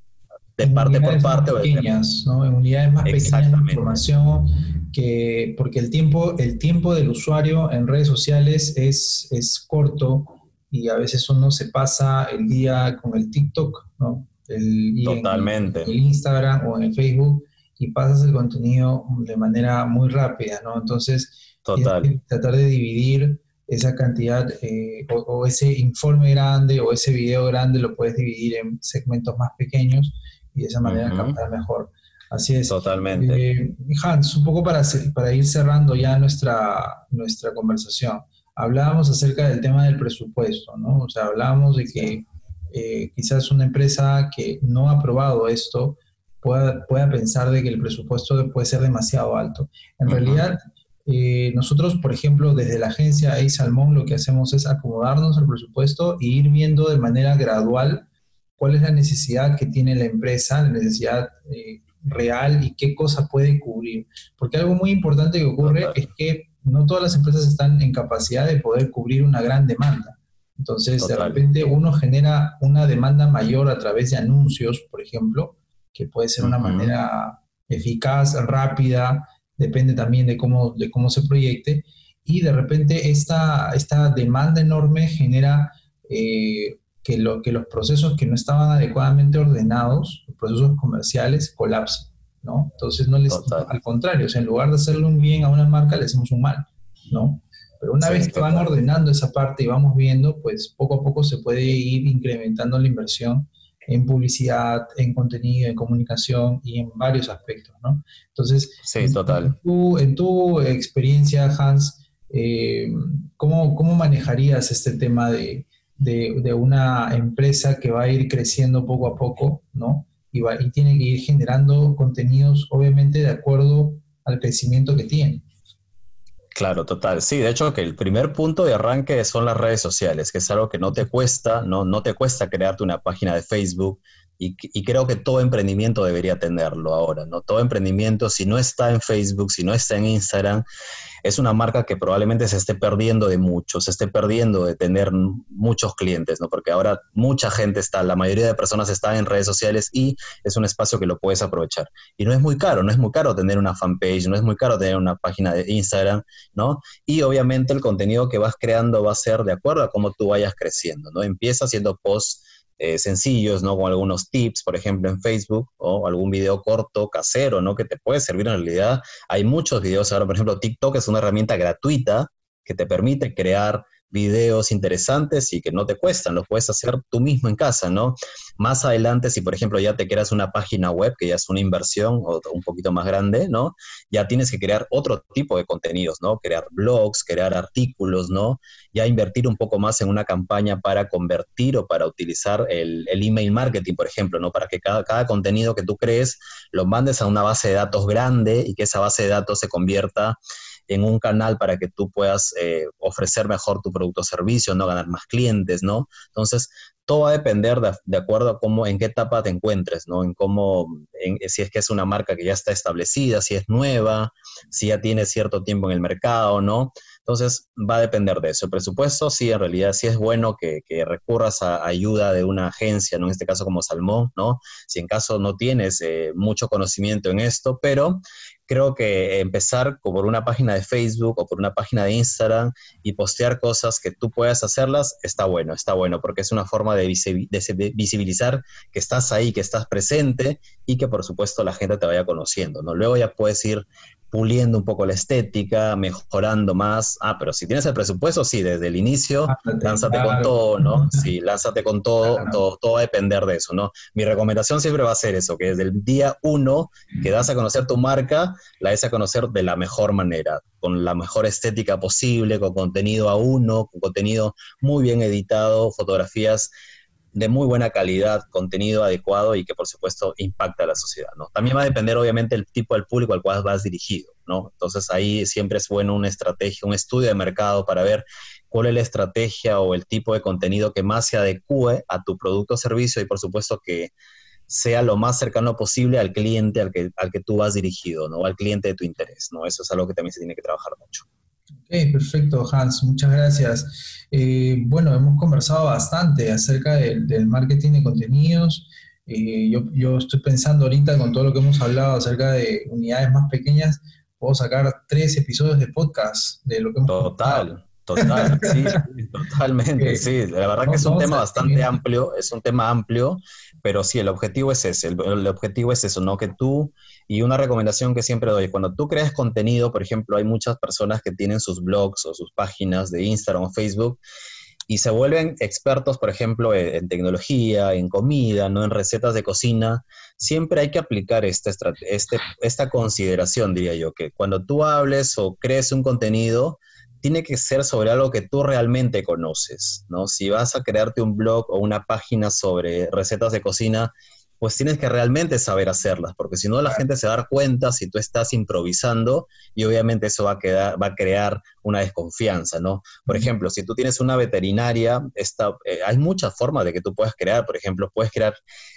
de parte por parte. Más pequeñas, ¿no? En unidades más pequeñas de información, que, porque el tiempo, el tiempo del usuario en redes sociales es, es corto y a veces uno se pasa el día con el TikTok, ¿no? El, Totalmente. En el Instagram o en el Facebook y pasas el contenido de manera muy rápida, ¿no? Entonces, tratar de dividir esa cantidad eh, o, ese informe grande o ese video grande lo puedes dividir en segmentos más pequeños y de esa manera captar mejor. Así es. Totalmente. Eh, Hans, un poco para, para ir cerrando ya nuestra, nuestra conversación. Hablábamos acerca del tema del presupuesto, ¿no? O sea, hablábamos de que eh, quizás una empresa que no ha probado esto pueda, pensar de que el presupuesto puede ser demasiado alto. En realidad, eh, nosotros, por ejemplo, desde la agencia A Salmón, lo que hacemos es acomodarnos al presupuesto e ir viendo de manera gradual cuál es la necesidad que tiene la empresa, la necesidad eh, real y qué cosa puede cubrir. Porque algo muy importante que ocurre es que no todas las empresas están en capacidad de poder cubrir una gran demanda. Entonces, de repente uno genera una demanda mayor a través de anuncios, por ejemplo, que puede ser una manera eficaz, rápida, depende también de cómo, de cómo se proyecte. Y de repente esta, esta demanda enorme genera eh, que, lo, que los procesos que no estaban adecuadamente ordenados, los procesos comerciales, colapsen. ¿no? Entonces, no les, al contrario, en lugar de hacerle un bien a una marca, le hacemos un mal. ¿no? Pero una vez que van ordenando esa parte y vamos viendo, pues poco a poco se puede ir incrementando la inversión en publicidad, en contenido, en comunicación y en varios aspectos, ¿no? Entonces, sí, total. En, tu, experiencia, Hans, eh, ¿cómo, manejarías este tema de, una empresa que va a ir creciendo poco a poco, ¿no? Y, va, y tiene que ir generando contenidos, obviamente, de acuerdo al crecimiento que tiene. Claro, total. Sí, de hecho que el primer punto de arranque son las redes sociales, que es algo que no te cuesta, no, no te cuesta crearte una página de Facebook, y, creo que todo emprendimiento debería tenerlo ahora, ¿no? Todo emprendimiento, si no está en Facebook, si no está en Instagram, es una marca que probablemente se esté perdiendo de mucho, se esté perdiendo de tener muchos clientes, ¿no? Porque ahora mucha gente está, la mayoría de personas están en redes sociales y es un espacio que lo puedes aprovechar. Y no es muy caro, no es muy caro tener una fanpage, no es muy caro tener una página de Instagram, ¿no? Y obviamente el contenido que vas creando va a ser de acuerdo a cómo tú vayas creciendo, ¿no? Empieza haciendo posts eh, sencillos, ¿no? Con algunos tips, por ejemplo, en Facebook, o algún video corto, casero, ¿no? Que te puede servir en realidad. Hay muchos videos ahora, por ejemplo, TikTok es una herramienta gratuita que te permite crear videos interesantes y que no te cuestan, los puedes hacer tú mismo en casa, ¿no? Más adelante, si por ejemplo ya te creas una página web, que ya es una inversión o un poquito más grande, ¿no? Ya tienes que crear otro tipo de contenidos, ¿no? Crear blogs, crear artículos, ¿no? Ya invertir un poco más en una campaña para convertir o para utilizar el, email marketing, por ejemplo, ¿no? Para que cada, cada contenido que tú crees lo mandes a una base de datos grande y que esa base de datos se convierta en un canal para que tú puedas eh, ofrecer mejor tu producto o servicio, no ganar más clientes, ¿no? Entonces, todo va a depender de, acuerdo a cómo, en qué etapa te encuentres, ¿no? En cómo, si es que es una marca que ya está establecida, si es nueva, si ya tiene cierto tiempo en el mercado, ¿no? Entonces, va a depender de eso. El presupuesto, sí, en realidad sí es bueno que, recurras a ayuda de una agencia, ¿no? En este caso como Salmón, ¿no? Si en caso no tienes eh, mucho conocimiento en esto, pero creo que empezar por una página de Facebook o por una página de Instagram y postear cosas que tú puedas hacerlas, está bueno, está bueno, porque es una forma de, visibilizar que estás ahí, que estás presente y que por supuesto la gente te vaya conociendo, ¿no? Luego ya puedes ir puliendo un poco la estética, mejorando más. Ah, pero si tienes el presupuesto, sí, desde el inicio, lánzate con todo, ¿no? Sí, lánzate con todo, todo, todo va a depender de eso, ¿no? Mi recomendación siempre va a ser eso, que desde el día uno que das a conocer tu marca, la des a conocer de la mejor manera, con la mejor estética posible, con contenido a uno, con contenido muy bien editado, fotografías de muy buena calidad, contenido adecuado y que por supuesto impacta a la sociedad, ¿no? También va a depender obviamente el tipo del público al cual vas dirigido, ¿no? Entonces ahí siempre es bueno una estrategia, un estudio de mercado para ver cuál es la estrategia o el tipo de contenido que más se adecue a tu producto o servicio y por supuesto que sea lo más cercano posible al cliente al que, al que tú vas dirigido, ¿no? Al cliente de tu interés, ¿no? Eso es algo que también se tiene que trabajar mucho. Ok, perfecto, Hans, muchas gracias. Eh, bueno, hemos conversado bastante acerca del, marketing de contenidos. Eh, yo, estoy pensando ahorita con todo lo que hemos hablado acerca de unidades más pequeñas, puedo sacar tres episodios de podcast de lo que hemos Total. Total, sí, totalmente, sí. La verdad que es un tema bastante amplio, es un tema amplio, pero sí, el objetivo es ese, el, objetivo es eso, ¿no? Que tú, y una recomendación que siempre doy, cuando tú creas contenido, por ejemplo, hay muchas personas que tienen sus blogs o sus páginas de Instagram o Facebook y se vuelven expertos, por ejemplo, en, tecnología, en comida, ¿no? En recetas de cocina, siempre hay que aplicar este, este, esta consideración, diría yo, que cuando tú hables o crees un contenido, tiene que ser sobre algo que tú realmente conoces, ¿no? Si vas a crearte un blog o una página sobre recetas de cocina, pues tienes que realmente saber hacerlas, porque si no la gente se va a dar cuenta si tú estás improvisando y obviamente eso va a, quedar, va a crear una desconfianza, ¿no? Por ejemplo, si tú tienes una veterinaria, esta, eh, hay muchas formas de que tú puedas crear, por ejemplo, puedes crear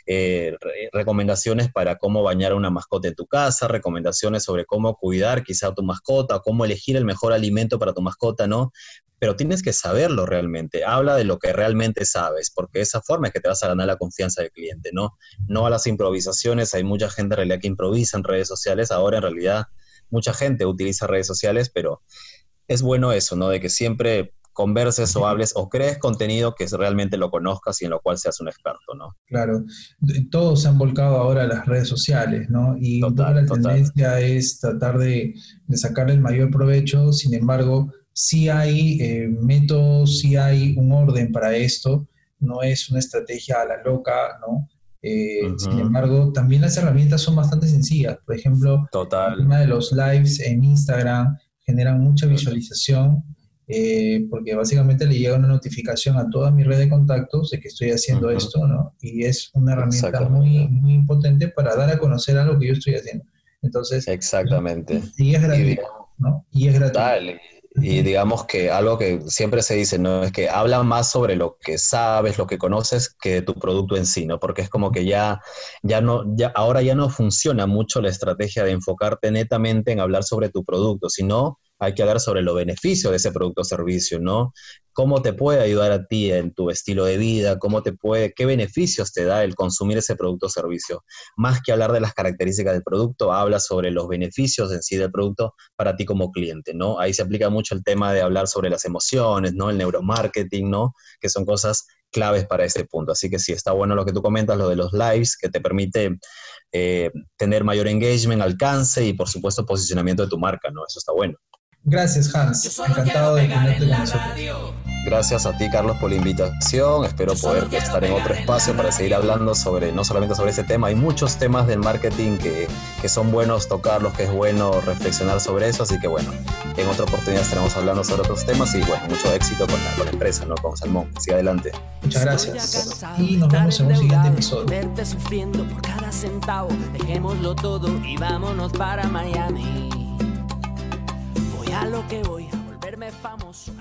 eh, recomendaciones para cómo bañar a una mascota en tu casa, recomendaciones sobre cómo cuidar quizá a tu mascota, cómo elegir el mejor alimento para tu mascota, ¿no? pero tienes que saberlo realmente. Habla de lo que realmente sabes, porque esa forma es que te vas a ganar la confianza del cliente, ¿no? No a las improvisaciones. Hay mucha gente en realidad que improvisa en redes sociales. Ahora en realidad mucha gente utiliza redes sociales, pero es bueno eso, ¿no? De que siempre converses o hables o crees contenido que realmente lo conozcas y en lo cual seas un experto, ¿no? Claro, todos se han volcado ahora a las redes sociales, ¿no? Y la tendencia es tratar de, de sacar el mayor provecho, sin embargo, sí hay eh, métodos, sí hay un orden para esto, no es una estrategia a la loca, ¿no? Eh, sin embargo, también las herramientas son bastante sencillas. Por ejemplo, una de los lives en Instagram generan mucha visualización eh, porque básicamente le llega una notificación a toda mi red de contactos de que estoy haciendo esto, ¿no? Y es una herramienta muy, muy potente para dar a conocer algo que yo estoy haciendo. Entonces, exactamente. Y es gratuito, ¿no? Y es gratuito. Y digamos que algo que siempre se dice, ¿no? Es que habla más sobre lo que sabes, lo que conoces, que tu producto en sí, ¿no? Porque es como que ya, ya no, ya, ahora ya no funciona mucho la estrategia de enfocarte netamente en hablar sobre tu producto, sino hay que hablar sobre los beneficios de ese producto o servicio, ¿no? Cómo te puede ayudar a ti en tu estilo de vida, cómo te puede, qué beneficios te da el consumir ese producto o servicio. Más que hablar de las características del producto, habla sobre los beneficios en sí del producto para ti como cliente, ¿no? Ahí se aplica mucho el tema de hablar sobre las emociones, ¿no? El neuromarketing, ¿no? Que son cosas claves para este punto. Así que sí, está bueno lo que tú comentas, lo de los lives, que te permite eh, tener mayor engagement, alcance y por supuesto posicionamiento de tu marca, ¿no? Eso está bueno. Gracias, Hans. Encantado de tenerte con nosotros. Gracias a ti, Carlos, por la invitación. Espero poder estar en otro espacio para seguir hablando sobre, no solamente sobre este tema, hay muchos temas del marketing que, que son buenos tocarlos, que es bueno reflexionar sobre eso. Así que bueno, en otra oportunidad estaremos hablando sobre otros temas y bueno, mucho éxito con la, con la empresa, ¿no? Con Salmón. Sigue adelante. Muchas gracias. Y nos vemos en un siguiente episodio. Verte sufriendo por cada centavo. Dejémoslo todo y vámonos para Miami. Voy a lo que voy, a volverme famoso.